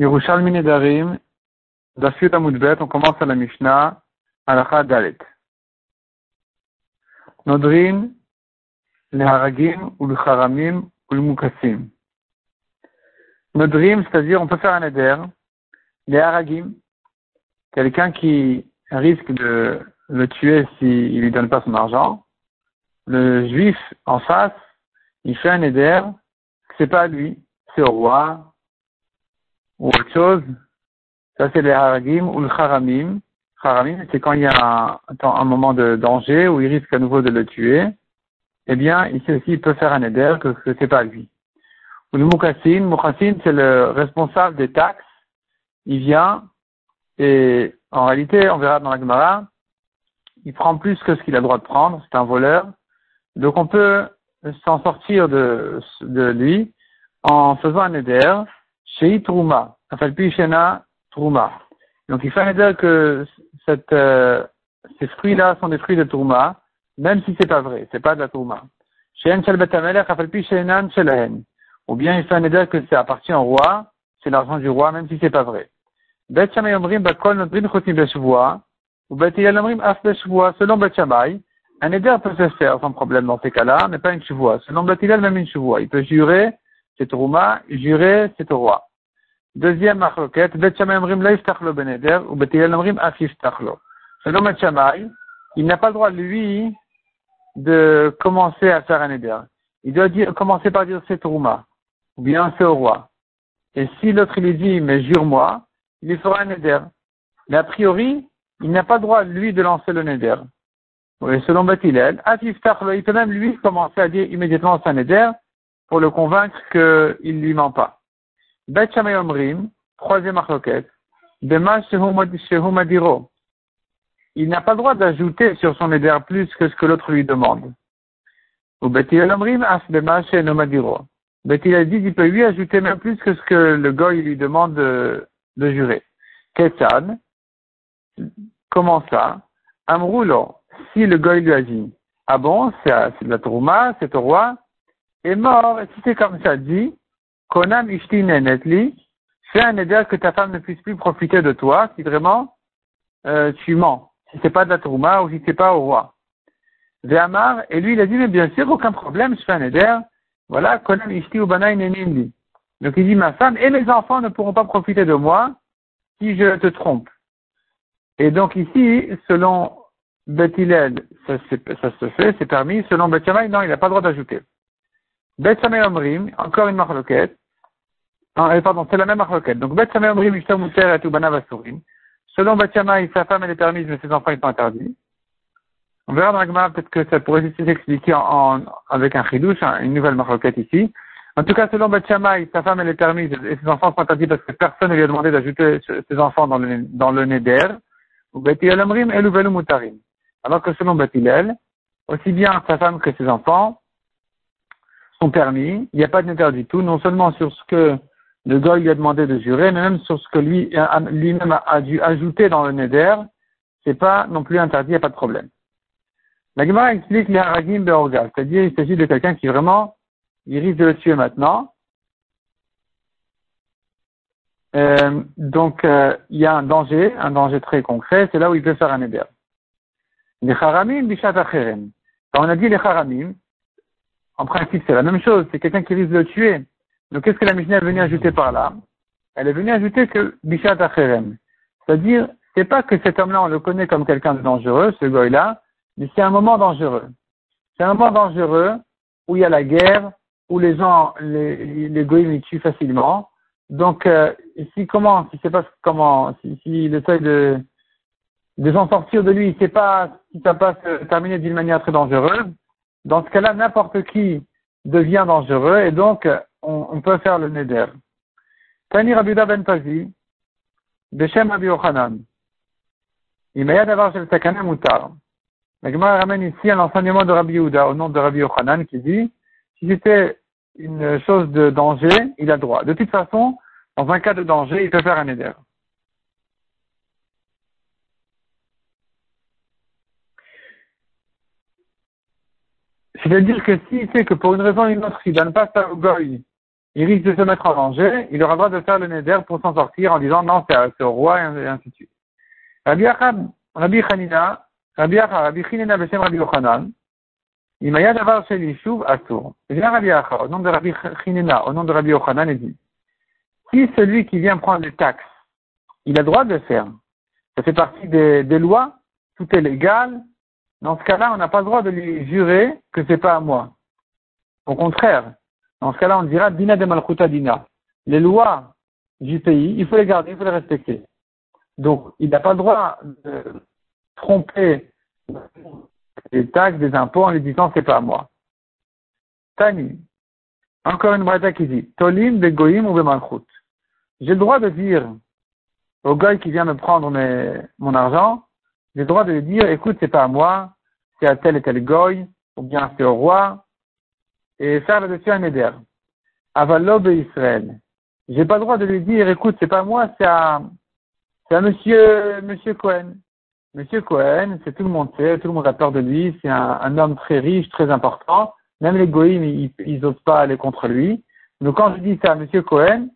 Yerushalmi Nedarim, Dafyut Amudbet, on commence à la Mishnah, Alacha Dalet. Nodrin, le Haragim, ou le Haramim, ou le Mukassim. Nodrim, c'est-à-dire, on peut faire un Neder, les Haragim, quelqu'un qui risque de le tuer s'il ne lui donne pas son argent, le juif en face, il fait un éder, c'est pas lui, c'est au roi, ou autre chose. Ça, c'est les haragim ou le haramim. Haramim, c'est quand il y a un, moment de danger où il risque à nouveau de le tuer. Eh bien, ici aussi, il peut faire un éder que, ce c'est pas lui. Ou le mukassin, mukassin, c'est le responsable des taxes. Il vient et en réalité, on verra dans la Gemara, il prend plus que ce qu'il a le droit de prendre, c'est un voleur. Donc on peut s'en sortir de, de lui en faisant un éder chez Trouma, Shena Trouma. Donc il un éder que cette, euh, ces fruits-là sont des fruits de Trouma, même si c'est pas vrai, c'est pas de la Trouma. Ou bien il un éder que ça appartient au roi, c'est l'argent du roi, même si c'est pas vrai. Bet Shammai Omrim Bakol Nodrin Chotim Beshvoa, ou Bet Omrim Af Beshvoa, selon Bet Shammai, un éder peut se faire sans problème dans ces cas-là, mais pas une chevoie. Selon Bet même une chevoie. Il peut jurer, c'est Rouma, jurer, c'est au roi. Deuxième marloquette, Bet Shammai Omrim La Yiftachlo Ben Eder, ou Bet Yiftachlo. Selon Bet il n'a pas le droit, lui, de commencer à faire un éder. Il doit dire, commencer par dire c'est Rouma, ou bien c'est au roi. Et si l'autre lui dit, mais jure-moi, il lui fera un neder. Mais a priori, il n'a pas le droit, lui, de lancer le neder. Oui, selon Batilel, il peut même lui commencer à dire immédiatement son neder pour le convaincre qu'il ne lui ment pas. Bet Omrim, troisième achloket, Bema Shehumadiro. Il n'a pas le droit d'ajouter sur son neder plus que ce que l'autre lui demande. Ou Betilel Omrim, As Bema Shehumadiro. Betilel dit qu'il peut lui ajouter même plus que ce que le goy lui demande de, de jurer. Ketan, comment ça? Amroulo, si le goy lui a dit, ah bon, c'est de la trouma, c'est au roi, est mort, si c'est comme ça dit, Konam ishti netli, fais un éder que ta femme ne puisse plus profiter de toi, si vraiment euh, tu mens, si c'est pas de la trouma ou si c'est pas au roi. Véamar, et lui il a dit, mais bien sûr, aucun problème, je fais un éder, voilà, Konam ishti ubanaï nenindi. Donc il dit, ma femme et mes enfants ne pourront pas profiter de moi si je te trompe. Et donc ici, selon ça, ça, se fait, c'est permis. Selon Beth non, il n'a pas le droit d'ajouter. Beth Omrim, encore une marloquette. Euh, pardon, c'est la même marloquette. Donc Beth Omrim, Ishtam Muter et Ubana Vasurim. Selon Beth sa femme elle est permise, mais ses enfants ils sont interdits. On verra dans la peut-être que ça pourrait s'expliquer en, avec un chidouche, une nouvelle marloquette ici. En tout cas, selon Beth sa femme elle est permise et ses enfants sont interdits parce que personne ne lui a demandé d'ajouter ses enfants dans le, dans le neder. Ou Mutarim. Alors que selon Beth aussi bien sa femme que ses enfants sont permis. Il n'y a pas de neder du tout, non seulement sur ce que le goy lui a demandé de jurer, mais même sur ce que lui, lui-même a, dû ajouter dans le neder. C'est pas non plus interdit, il n'y a pas de problème. La explique les haragim beorga, c'est-à-dire il s'agit de quelqu'un qui vraiment il risque de le tuer maintenant. Euh, donc, euh, il y a un danger, un danger très concret, c'est là où il peut faire un éder. Les haramim, bishat. Quand on a dit les haramim, en principe, c'est la même chose, c'est quelqu'un qui risque de le tuer. Donc, qu'est-ce que la Mishnah est venue ajouter par là? Elle est venue ajouter que bishat acherem. C'est-à-dire, c'est pas que cet homme-là, on le connaît comme quelqu'un de dangereux, ce goy-là, mais c'est un moment dangereux. C'est un moment dangereux où il y a la guerre, où les gens, les, les ils tuent facilement. Donc, euh, si comment, si c'est pas comment, s'il si, essaye de, de s'en sortir de lui, il sait pas si ça passe terminer d'une manière très dangereuse. Dans ce cas-là, n'importe qui devient dangereux et donc on, peut faire le neder. Tani Rabiuda ben Pazi, Beshem Rabbi Yochanan. M'a d'avoir le takana mutar. La Gemara ramène ici un enseignement de Rabbi Yehuda au nom de Rabbi Yochanan qui dit, si c'était une chose de danger, il a droit. De toute façon, dans un cas de danger, il peut faire un éder. C'est-à-dire que s'il sait que pour une raison ou une autre, il ne donne pas ça au il risque de se mettre en danger, il aura le droit de faire le neder pour s'en sortir en disant non, c'est au roi, et ainsi de suite. Rabbi Achab, Rabbi Chanina, Rabbi Achab, Rabbi Chinina, Beshem Rabbi Yochanan, il m'a d'avoir chez l'Ishuv à Tour. Viens Rabbi Achab, au nom de Rabbi Chinina, au nom de Rabbi Yochanan, il dit, si celui qui vient prendre les taxes, il a le droit de le faire, ça fait partie des, des lois, tout est légal, dans ce cas-là, on n'a pas le droit de lui jurer que c'est pas à moi. Au contraire, dans ce cas-là, on dira Dina de Malchuta Dina. Les lois du pays, il faut les garder, il faut les respecter. Donc, il n'a pas le droit de tromper les taxes, des impôts en lui disant c'est pas à moi. Tani. Encore une brata qui dit Tolim de Goïm ou de Malchut. J'ai le droit de dire au gars qui vient me prendre mon argent, j'ai le droit de lui dire écoute, c'est pas à moi, c'est à tel et tel goy, ou bien c'est au roi, et faire là-dessus un éder. Avalob Israël. J'ai pas le droit de lui dire, écoute, c'est pas moi, c'est à, c'est à monsieur, monsieur Cohen. Monsieur Cohen, c'est tout le monde sait, tout le monde a peur de lui, c'est un, homme très riche, très important. Même les goïms, ils, ils osent pas aller contre lui. Donc quand je dis ça à monsieur Cohen,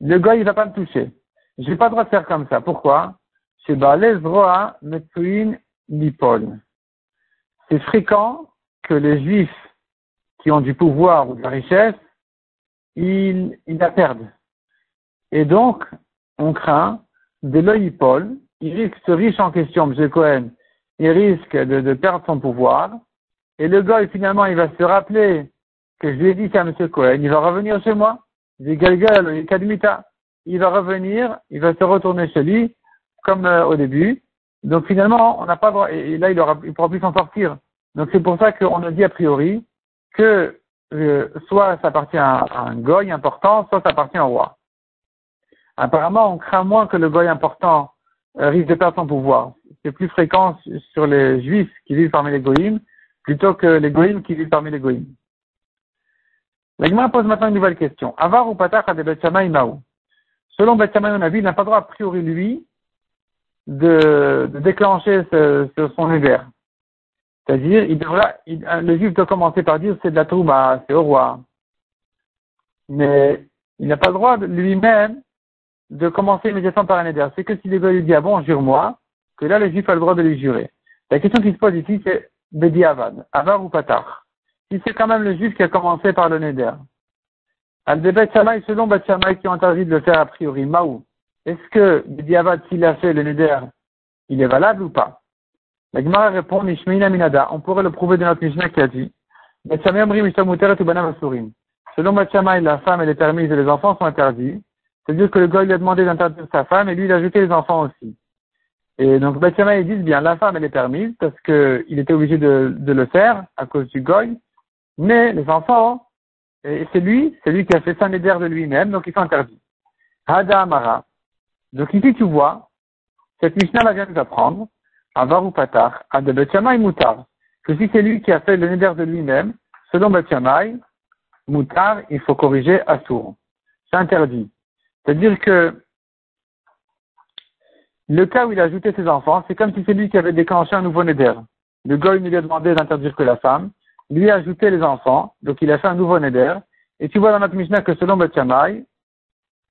le gars, il va pas me toucher. J'ai pas le droit de faire comme ça. Pourquoi? C'est C'est fréquent que les juifs qui ont du pouvoir ou de la richesse, ils, la perdent. Et donc, on craint de l'œil Paul, il risque, ce riche en question, M. Cohen, il risque de, perdre son pouvoir, et le gars, finalement, il va se rappeler que je lui ai dit à M. Cohen, il va revenir chez moi, il va revenir, il va se retourner chez lui, comme euh, au début. Donc finalement, on n'a pas droit, et, là, il il pourra plus s'en sortir. Donc c'est pour ça qu'on a dit a priori, que euh, soit ça appartient à, un goy important, soit ça appartient au roi. Apparemment, on craint moins que le goy important euh, risque de perdre son pouvoir. C'est plus fréquent sur les juifs qui vivent parmi les goïms plutôt que les goïms qui vivent parmi les goïms. L'Agma pose maintenant une nouvelle question. Avar ou patach a des Selon Betchamay, on a vu, il n'a pas droit a priori, lui, de, de déclencher ce, ce, son hiver. C'est-à-dire, il devra, le juif doit commencer par dire c'est de la trouma, c'est au roi. Mais il n'a pas le droit lui-même de commencer immédiatement par un éder. C'est que si le gars lui dit ah bon, jure-moi, que là le juif a le droit de lui jurer. La question qui se pose ici, c'est Bedi Avad, Avar ou Patar? Si c'est quand même le juif qui a commencé par le neder. Al-Debet selon Bet qui ont interdit de le faire a priori, Maou. Est-ce que Bedi Avad, s'il a fait le neder, il est valable ou pas? La Gemara répond, Minada. On pourrait le prouver de notre Mishnah qui a dit, Selon Batshama, la femme elle est permise et les enfants sont interdits. C'est-à-dire que le gars lui a demandé d'interdire sa femme et lui il a ajouté les enfants aussi. Et donc Batshama ils disent bien la femme elle est permise parce qu'il était obligé de, de, le faire à cause du goy, mais les enfants, c'est lui, c'est lui qui a fait ça d'air de lui-même, donc ils sont interdits. Hada Amara. Donc ici tu vois, cette Mishnah va vient nous apprendre Avar ou Patar, à de Betchamay Moutar. Que si c'est lui qui a fait le neder de lui-même, selon Betchamay, Moutar, il faut corriger Assour. C'est interdit. C'est-à-dire que le cas où il a ajouté ses enfants, c'est comme si c'est lui qui avait déclenché un nouveau neder. Le gars, il lui a demandé d'interdire que la femme. Lui a ajouté les enfants, donc il a fait un nouveau neder. Et tu vois dans notre Mishnah que selon Betchamay,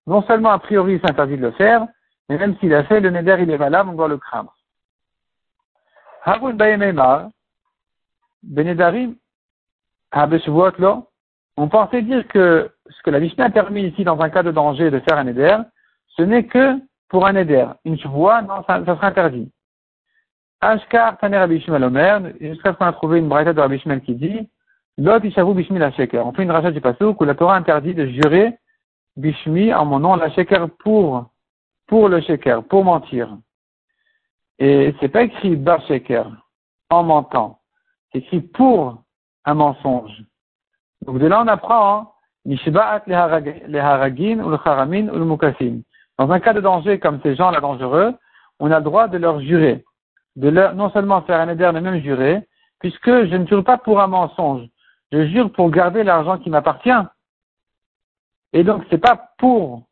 non seulement a priori c'est interdit de le faire, mais même s'il a fait le neder, il est valable, on doit le craindre. Benedarim, on pensait dire que ce que la Mishnah a permis ici dans un cas de danger de faire un éder, ce n'est que pour un éder. Une chevoie, non, ça, ça sera interdit. Ashkar Taner Abishmal Omer, jusqu'à ce qu'on a trouvé une braïta de Rabbi qui dit, Lot Ishavu Bishmi la Sheker. On fait une rachat du passage où la Torah interdit de jurer Bishmi en mon nom la Sheker pour, pour le Sheker, pour mentir. Et c'est pas écrit Sheker, en mentant. C'est écrit pour un mensonge. Donc de là, on apprend, hein, le haragin ou le haramin ou le mukasim. Dans un cas de danger comme ces gens-là dangereux, on a le droit de leur jurer. De leur, non seulement faire un éder, mais même jurer, puisque je ne jure pas pour un mensonge. Je jure pour garder l'argent qui m'appartient. Et donc, c'est pas pour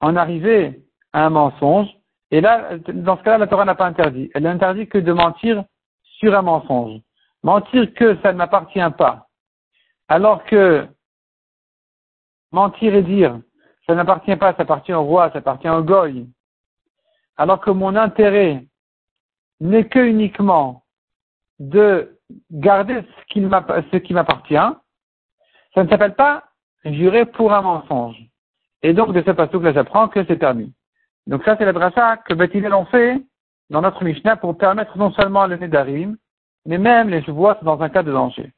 en arriver à un mensonge, et là, dans ce cas-là, la Torah n'a pas interdit. Elle interdit que de mentir sur un mensonge. Mentir que ça ne m'appartient pas. Alors que mentir et dire ça n'appartient pas, ça appartient au roi, ça appartient au goy, alors que mon intérêt n'est que uniquement de garder ce qui m'appartient, ça ne s'appelle pas jurer pour un mensonge. Et donc, de ce passage-là, j'apprends que c'est permis. Donc ça, c'est la dracha que Bethilel l'ont fait dans notre Mishnah pour permettre non seulement le Nédarim, mais même les voix dans un cas de danger.